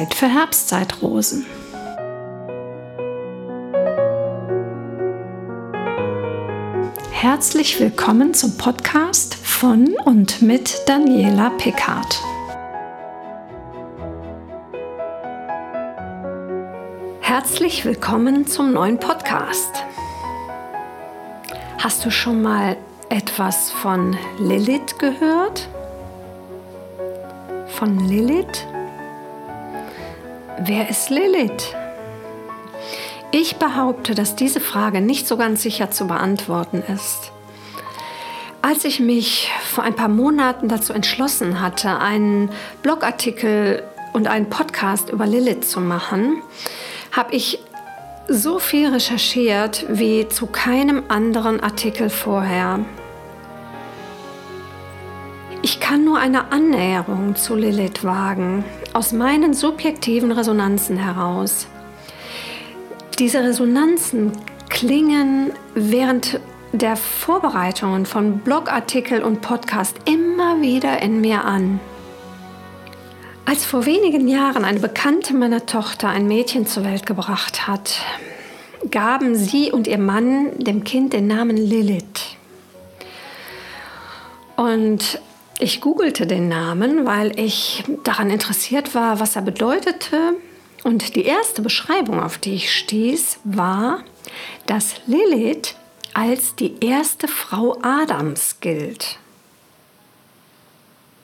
Zeit für Herbstzeitrosen. Herzlich willkommen zum Podcast von und mit Daniela Pickard. Herzlich willkommen zum neuen Podcast. Hast du schon mal etwas von Lilith gehört? Von Lilith? Wer ist Lilith? Ich behaupte, dass diese Frage nicht so ganz sicher zu beantworten ist. Als ich mich vor ein paar Monaten dazu entschlossen hatte, einen Blogartikel und einen Podcast über Lilith zu machen, habe ich so viel recherchiert wie zu keinem anderen Artikel vorher. Ich kann nur eine Annäherung zu Lilith wagen, aus meinen subjektiven Resonanzen heraus. Diese Resonanzen klingen während der Vorbereitungen von Blogartikel und Podcast immer wieder in mir an. Als vor wenigen Jahren eine Bekannte meiner Tochter ein Mädchen zur Welt gebracht hat, gaben sie und ihr Mann dem Kind den Namen Lilith. Und ich googelte den Namen, weil ich daran interessiert war, was er bedeutete und die erste Beschreibung, auf die ich stieß, war, dass Lilith als die erste Frau Adams gilt.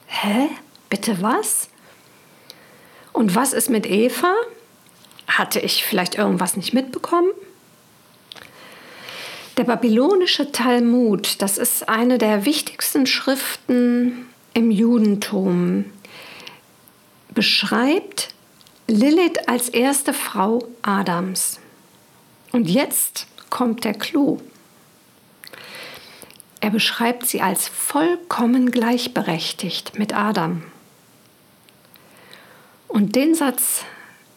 Hä? Bitte was? Und was ist mit Eva? Hatte ich vielleicht irgendwas nicht mitbekommen? Der babylonische Talmud, das ist eine der wichtigsten Schriften im Judentum, beschreibt Lilith als erste Frau Adams. Und jetzt kommt der Clou. Er beschreibt sie als vollkommen gleichberechtigt mit Adam. Und den Satz,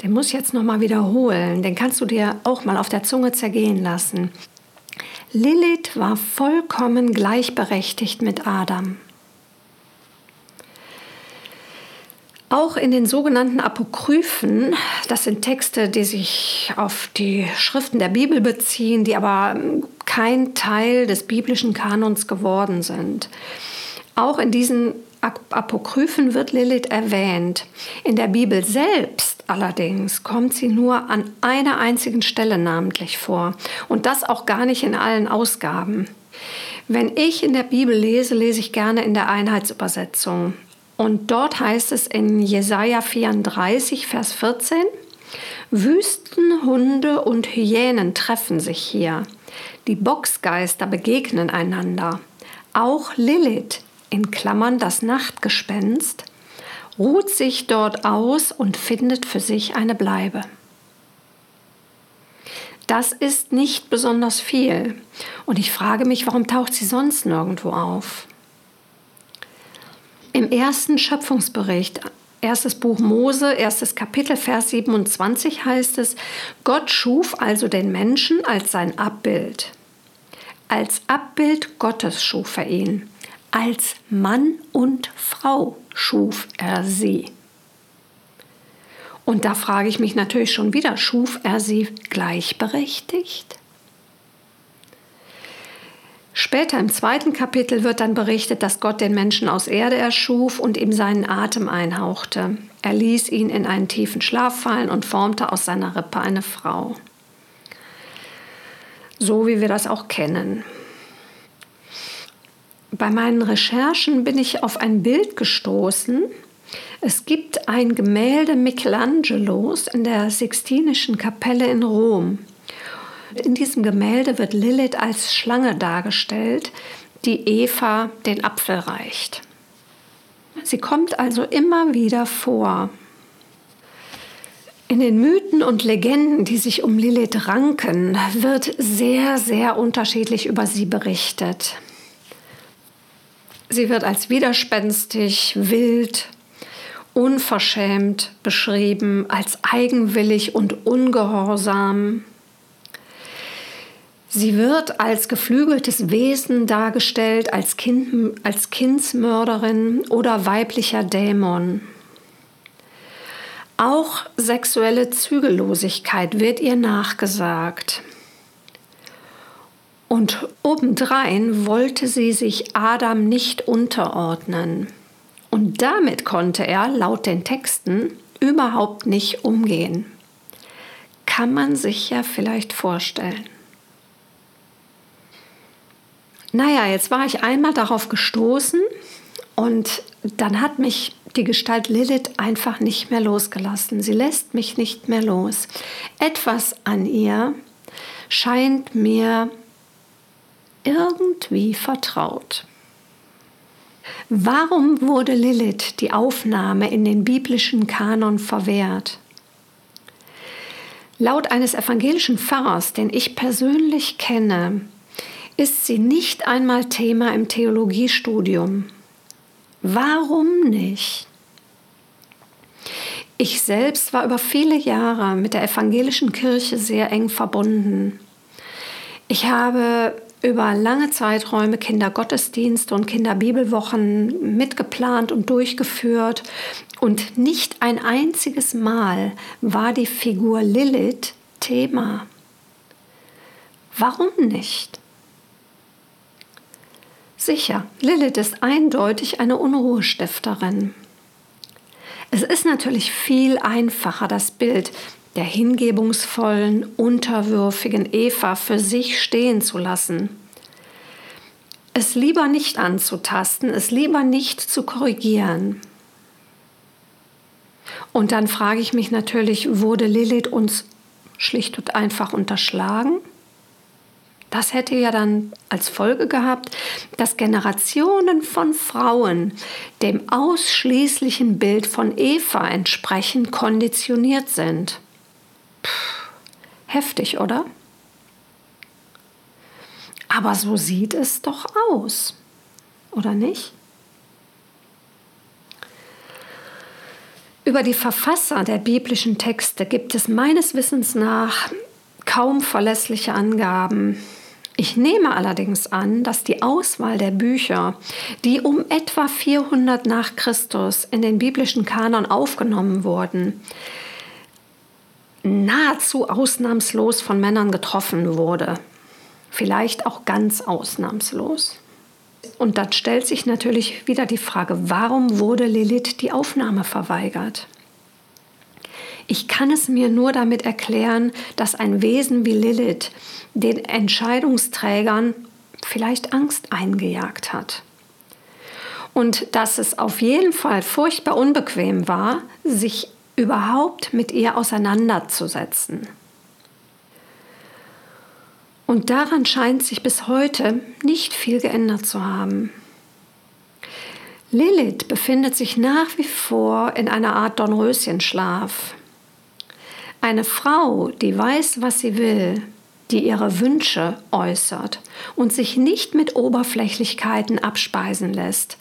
den muss ich jetzt noch mal wiederholen, den kannst du dir auch mal auf der Zunge zergehen lassen. Lilith war vollkommen gleichberechtigt mit Adam. Auch in den sogenannten Apokryphen, das sind Texte, die sich auf die Schriften der Bibel beziehen, die aber kein Teil des biblischen Kanons geworden sind. Auch in diesen Apokryphen wird Lilith erwähnt. In der Bibel selbst allerdings kommt sie nur an einer einzigen Stelle namentlich vor und das auch gar nicht in allen Ausgaben. Wenn ich in der Bibel lese, lese ich gerne in der Einheitsübersetzung. Und dort heißt es in Jesaja 34, Vers 14, Wüstenhunde und Hyänen treffen sich hier. Die Boxgeister begegnen einander. Auch Lilith, in Klammern das Nachtgespenst, ruht sich dort aus und findet für sich eine Bleibe. Das ist nicht besonders viel. Und ich frage mich, warum taucht sie sonst nirgendwo auf? Im ersten Schöpfungsbericht, erstes Buch Mose, erstes Kapitel, Vers 27 heißt es, Gott schuf also den Menschen als sein Abbild. Als Abbild Gottes schuf er ihn. Als Mann und Frau schuf er sie. Und da frage ich mich natürlich schon wieder, schuf er sie gleichberechtigt? Später im zweiten Kapitel wird dann berichtet, dass Gott den Menschen aus Erde erschuf und ihm seinen Atem einhauchte. Er ließ ihn in einen tiefen Schlaf fallen und formte aus seiner Rippe eine Frau. So wie wir das auch kennen. Bei meinen Recherchen bin ich auf ein Bild gestoßen. Es gibt ein Gemälde Michelangelos in der Sixtinischen Kapelle in Rom. In diesem Gemälde wird Lilith als Schlange dargestellt, die Eva den Apfel reicht. Sie kommt also immer wieder vor. In den Mythen und Legenden, die sich um Lilith ranken, wird sehr, sehr unterschiedlich über sie berichtet. Sie wird als widerspenstig, wild, unverschämt beschrieben, als eigenwillig und ungehorsam. Sie wird als geflügeltes Wesen dargestellt, als, kind, als Kindsmörderin oder weiblicher Dämon. Auch sexuelle Zügellosigkeit wird ihr nachgesagt. Und obendrein wollte sie sich Adam nicht unterordnen. Und damit konnte er, laut den Texten, überhaupt nicht umgehen. Kann man sich ja vielleicht vorstellen. Naja, jetzt war ich einmal darauf gestoßen und dann hat mich die Gestalt Lilith einfach nicht mehr losgelassen. Sie lässt mich nicht mehr los. Etwas an ihr scheint mir irgendwie vertraut. Warum wurde Lilith die Aufnahme in den biblischen Kanon verwehrt? Laut eines evangelischen Pfarrers, den ich persönlich kenne, ist sie nicht einmal Thema im Theologiestudium. Warum nicht? Ich selbst war über viele Jahre mit der evangelischen Kirche sehr eng verbunden. Ich habe über lange Zeiträume Kindergottesdienste und Kinderbibelwochen mitgeplant und durchgeführt. Und nicht ein einziges Mal war die Figur Lilith Thema. Warum nicht? Sicher, Lilith ist eindeutig eine Unruhestifterin. Es ist natürlich viel einfacher, das Bild der hingebungsvollen, unterwürfigen Eva für sich stehen zu lassen. Es lieber nicht anzutasten, es lieber nicht zu korrigieren. Und dann frage ich mich natürlich, wurde Lilith uns schlicht und einfach unterschlagen? Das hätte ja dann als Folge gehabt, dass Generationen von Frauen dem ausschließlichen Bild von Eva entsprechend konditioniert sind. Puh, heftig, oder? Aber so sieht es doch aus, oder nicht? Über die Verfasser der biblischen Texte gibt es meines Wissens nach kaum verlässliche Angaben. Ich nehme allerdings an, dass die Auswahl der Bücher, die um etwa 400 nach Christus in den biblischen Kanon aufgenommen wurden, nahezu ausnahmslos von Männern getroffen wurde. Vielleicht auch ganz ausnahmslos. Und dann stellt sich natürlich wieder die Frage, warum wurde Lilith die Aufnahme verweigert? Ich kann es mir nur damit erklären, dass ein Wesen wie Lilith den Entscheidungsträgern vielleicht Angst eingejagt hat. Und dass es auf jeden Fall furchtbar unbequem war, sich überhaupt mit ihr auseinanderzusetzen. Und daran scheint sich bis heute nicht viel geändert zu haben. Lilith befindet sich nach wie vor in einer Art Dornröschenschlaf. Eine Frau, die weiß, was sie will, die ihre Wünsche äußert und sich nicht mit Oberflächlichkeiten abspeisen lässt,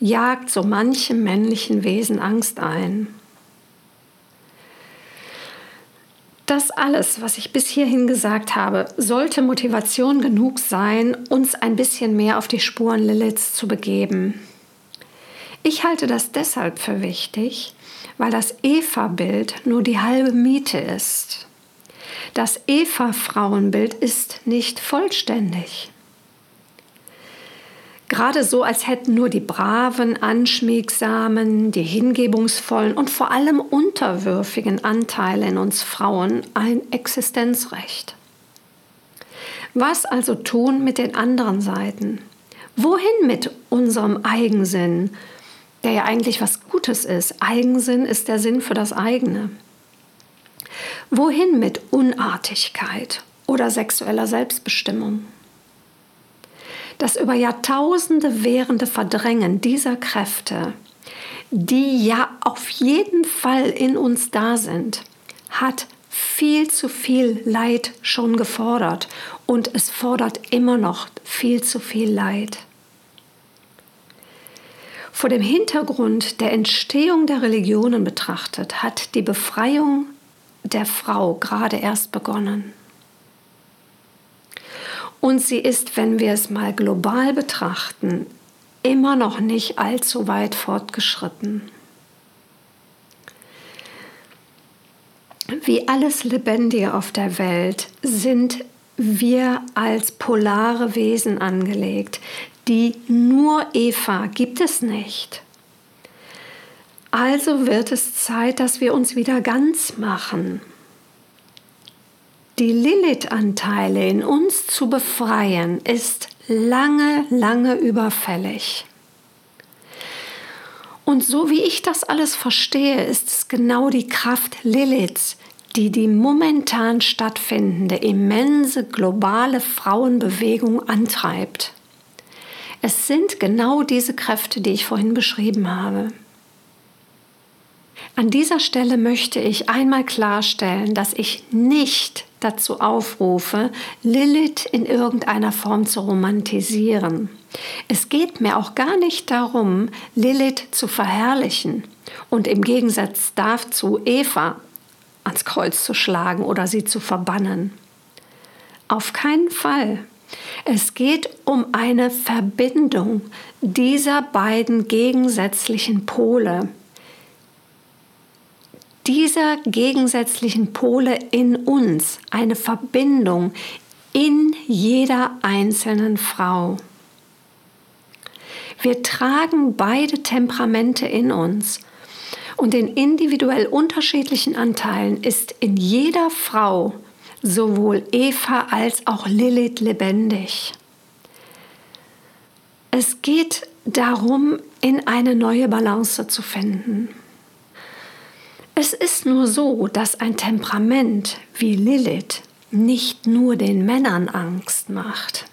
jagt so manchem männlichen Wesen Angst ein. Das alles, was ich bis hierhin gesagt habe, sollte Motivation genug sein, uns ein bisschen mehr auf die Spuren Liliths zu begeben. Ich halte das deshalb für wichtig, weil das Eva-Bild nur die halbe Miete ist. Das Eva-Frauenbild ist nicht vollständig. Gerade so, als hätten nur die braven, anschmiegsamen, die hingebungsvollen und vor allem unterwürfigen Anteile in uns Frauen ein Existenzrecht. Was also tun mit den anderen Seiten? Wohin mit unserem Eigensinn, der ja eigentlich was Gutes ist. Eigensinn ist der Sinn für das eigene. Wohin mit Unartigkeit oder sexueller Selbstbestimmung? Das über Jahrtausende währende Verdrängen dieser Kräfte, die ja auf jeden Fall in uns da sind, hat viel zu viel Leid schon gefordert und es fordert immer noch viel zu viel Leid. Vor dem Hintergrund der Entstehung der Religionen betrachtet hat die Befreiung der Frau gerade erst begonnen. Und sie ist, wenn wir es mal global betrachten, immer noch nicht allzu weit fortgeschritten. Wie alles Lebendige auf der Welt sind wir als polare Wesen angelegt. Die nur Eva gibt es nicht. Also wird es Zeit, dass wir uns wieder ganz machen. Die Lilith-Anteile in uns zu befreien, ist lange, lange überfällig. Und so wie ich das alles verstehe, ist es genau die Kraft Liliths, die die momentan stattfindende immense globale Frauenbewegung antreibt. Es sind genau diese Kräfte, die ich vorhin beschrieben habe. An dieser Stelle möchte ich einmal klarstellen, dass ich nicht dazu aufrufe, Lilith in irgendeiner Form zu romantisieren. Es geht mir auch gar nicht darum, Lilith zu verherrlichen und im Gegensatz dazu Eva ans Kreuz zu schlagen oder sie zu verbannen. Auf keinen Fall. Es geht um eine Verbindung dieser beiden gegensätzlichen Pole, dieser gegensätzlichen Pole in uns, eine Verbindung in jeder einzelnen Frau. Wir tragen beide Temperamente in uns und in individuell unterschiedlichen Anteilen ist in jeder Frau sowohl Eva als auch Lilith lebendig. Es geht darum, in eine neue Balance zu finden. Es ist nur so, dass ein Temperament wie Lilith nicht nur den Männern Angst macht.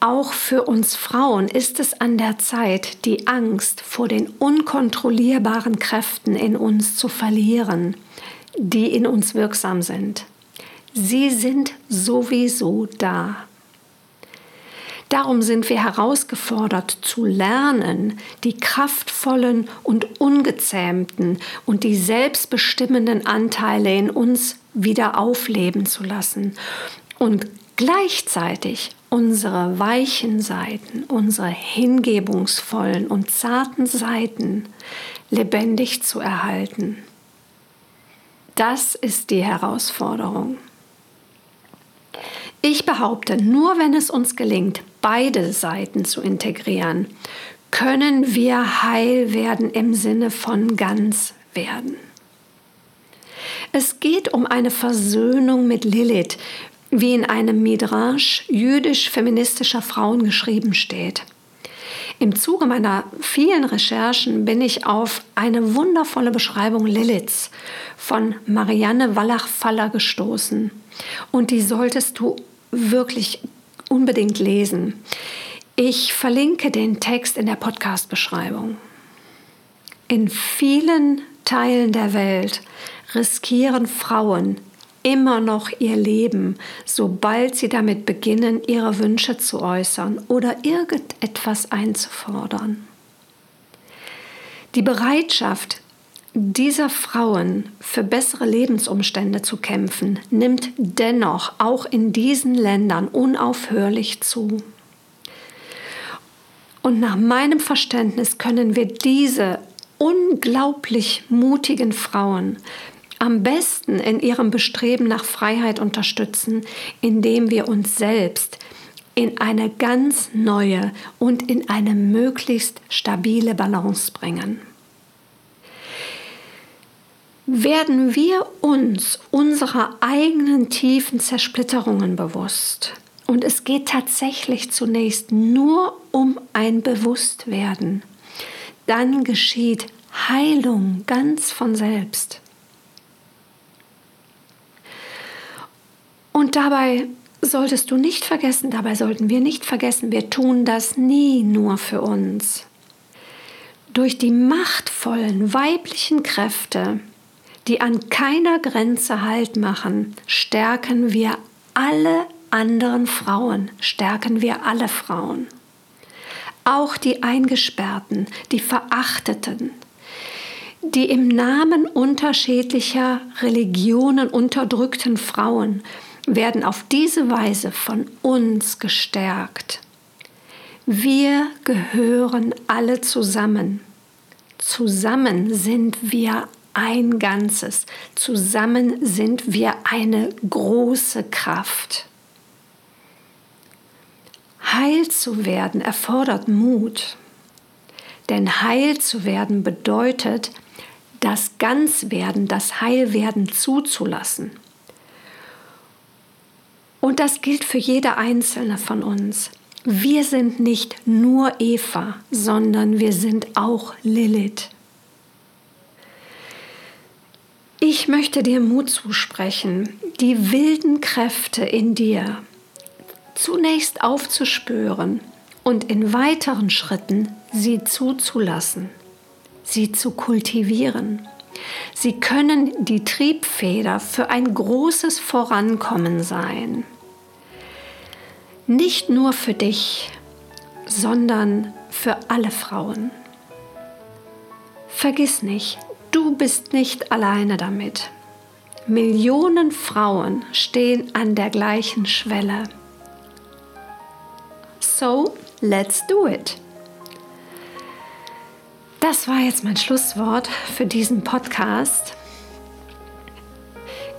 Auch für uns Frauen ist es an der Zeit, die Angst vor den unkontrollierbaren Kräften in uns zu verlieren, die in uns wirksam sind. Sie sind sowieso da. Darum sind wir herausgefordert zu lernen, die kraftvollen und ungezähmten und die selbstbestimmenden Anteile in uns wieder aufleben zu lassen und gleichzeitig unsere weichen Seiten, unsere hingebungsvollen und zarten Seiten lebendig zu erhalten. Das ist die Herausforderung. Ich behaupte, nur wenn es uns gelingt, beide Seiten zu integrieren, können wir heil werden im Sinne von ganz werden. Es geht um eine Versöhnung mit Lilith, wie in einem Midrash jüdisch-feministischer Frauen geschrieben steht. Im Zuge meiner vielen Recherchen bin ich auf eine wundervolle Beschreibung Liliths von Marianne Wallach-Faller gestoßen. Und die solltest du wirklich unbedingt lesen. Ich verlinke den Text in der Podcast-Beschreibung. In vielen Teilen der Welt riskieren Frauen immer noch ihr Leben, sobald sie damit beginnen, ihre Wünsche zu äußern oder irgendetwas einzufordern. Die Bereitschaft dieser Frauen für bessere Lebensumstände zu kämpfen, nimmt dennoch auch in diesen Ländern unaufhörlich zu. Und nach meinem Verständnis können wir diese unglaublich mutigen Frauen am besten in ihrem Bestreben nach Freiheit unterstützen, indem wir uns selbst in eine ganz neue und in eine möglichst stabile Balance bringen. Werden wir uns unserer eigenen tiefen Zersplitterungen bewusst, und es geht tatsächlich zunächst nur um ein Bewusstwerden, dann geschieht Heilung ganz von selbst. Und dabei solltest du nicht vergessen, dabei sollten wir nicht vergessen, wir tun das nie nur für uns. Durch die machtvollen weiblichen Kräfte, die an keiner Grenze Halt machen, stärken wir alle anderen Frauen, stärken wir alle Frauen. Auch die Eingesperrten, die Verachteten, die im Namen unterschiedlicher Religionen unterdrückten Frauen werden auf diese Weise von uns gestärkt. Wir gehören alle zusammen. Zusammen sind wir ein Ganzes. Zusammen sind wir eine große Kraft. Heil zu werden erfordert Mut. Denn heil zu werden bedeutet, das Ganzwerden, das Heilwerden zuzulassen. Und das gilt für jede einzelne von uns. Wir sind nicht nur Eva, sondern wir sind auch Lilith. Ich möchte dir Mut zusprechen, die wilden Kräfte in dir zunächst aufzuspüren und in weiteren Schritten sie zuzulassen, sie zu kultivieren. Sie können die Triebfeder für ein großes Vorankommen sein. Nicht nur für dich, sondern für alle Frauen. Vergiss nicht, du bist nicht alleine damit. Millionen Frauen stehen an der gleichen Schwelle. So, let's do it. Das war jetzt mein Schlusswort für diesen Podcast.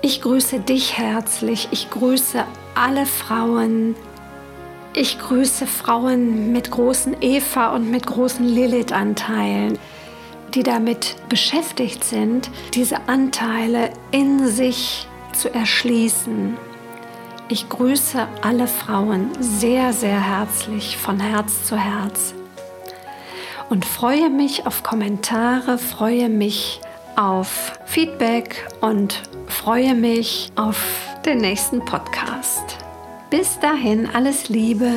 Ich grüße dich herzlich. Ich grüße alle Frauen. Ich grüße Frauen mit großen Eva und mit großen Lilith-Anteilen, die damit beschäftigt sind, diese Anteile in sich zu erschließen. Ich grüße alle Frauen sehr, sehr herzlich von Herz zu Herz und freue mich auf Kommentare, freue mich auf Feedback und freue mich auf den nächsten Podcast. Bis dahin alles Liebe.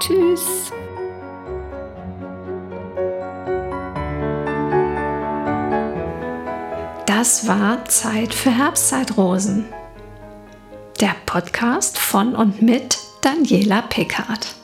Tschüss. Das war Zeit für Herbstzeitrosen. Der Podcast von und mit Daniela Pickard.